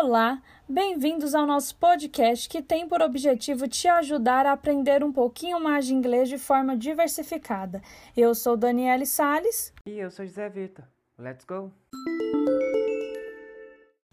Olá, bem-vindos ao nosso podcast que tem por objetivo te ajudar a aprender um pouquinho mais de inglês de forma diversificada. Eu sou Daniele Sales. E eu sou José Vitor. Let's go!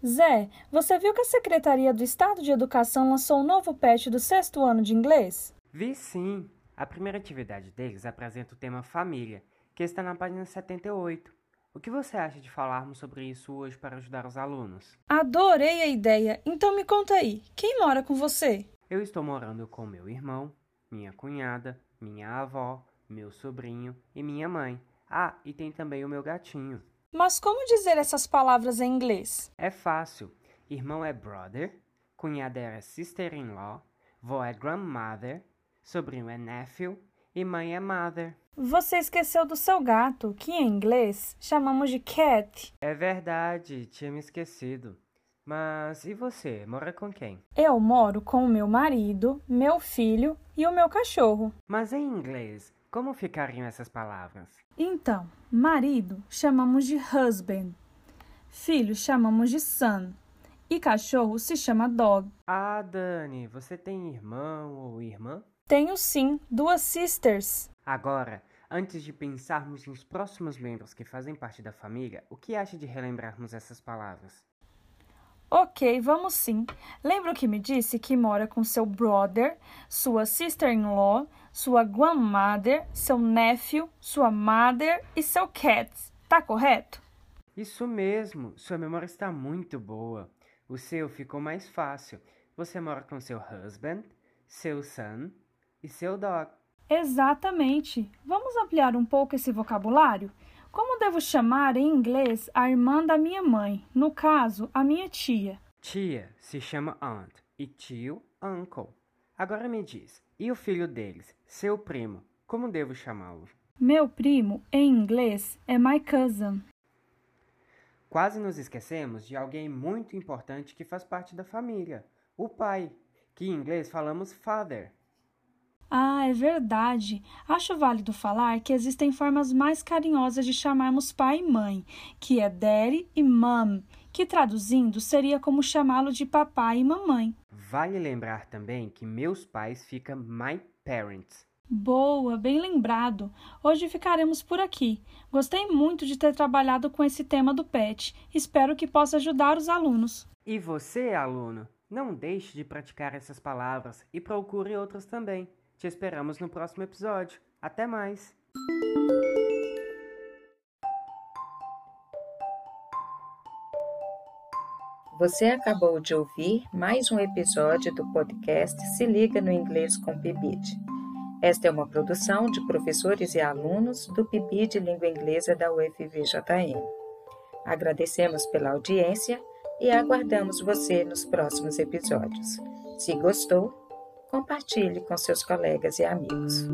Zé, você viu que a Secretaria do Estado de Educação lançou um novo patch do sexto ano de inglês? Vi sim! A primeira atividade deles apresenta o tema família, que está na página 78. O que você acha de falarmos sobre isso hoje para ajudar os alunos? Adorei a ideia! Então me conta aí, quem mora com você? Eu estou morando com meu irmão, minha cunhada, minha avó, meu sobrinho e minha mãe. Ah, e tem também o meu gatinho. Mas como dizer essas palavras em inglês? É fácil. Irmão é brother, cunhada é sister-in-law, vó é grandmother, sobrinho é nephew e mãe é mother. Você esqueceu do seu gato, que em inglês chamamos de cat. É verdade, tinha me esquecido. Mas e você, mora com quem? Eu moro com o meu marido, meu filho e o meu cachorro. Mas em inglês, como ficariam essas palavras? Então, marido chamamos de husband, filho chamamos de son e cachorro se chama dog. Ah, Dani, você tem irmão ou irmã? Tenho sim, duas sisters. Agora, antes de pensarmos nos próximos membros que fazem parte da família, o que acha de relembrarmos essas palavras? Ok, vamos sim. Lembra que me disse que mora com seu brother, sua sister-in-law, sua grandmother, seu nephew, sua mother e seu cat. Tá correto? Isso mesmo, sua memória está muito boa. O seu ficou mais fácil. Você mora com seu husband, seu son e seu dog. Exatamente. Vamos ampliar um pouco esse vocabulário? Como devo chamar em inglês a irmã da minha mãe? No caso, a minha tia. Tia se chama aunt e tio, uncle. Agora me diz, e o filho deles, seu primo, como devo chamá-lo? Meu primo, em inglês, é my cousin. Quase nos esquecemos de alguém muito importante que faz parte da família, o pai, que em inglês falamos father. Ah, é verdade. Acho válido falar que existem formas mais carinhosas de chamarmos pai e mãe, que é daddy e mom, que traduzindo seria como chamá-lo de papai e mamãe. Vale lembrar também que meus pais ficam my parents. Boa, bem lembrado. Hoje ficaremos por aqui. Gostei muito de ter trabalhado com esse tema do PET. Espero que possa ajudar os alunos. E você, aluno, não deixe de praticar essas palavras e procure outras também. Te esperamos no próximo episódio. Até mais! Você acabou de ouvir mais um episódio do podcast Se Liga no Inglês com Pibid. Esta é uma produção de professores e alunos do PIBID Língua Inglesa da UFVJM. Agradecemos pela audiência e aguardamos você nos próximos episódios. Se gostou, compartilhe com seus colegas e amigos.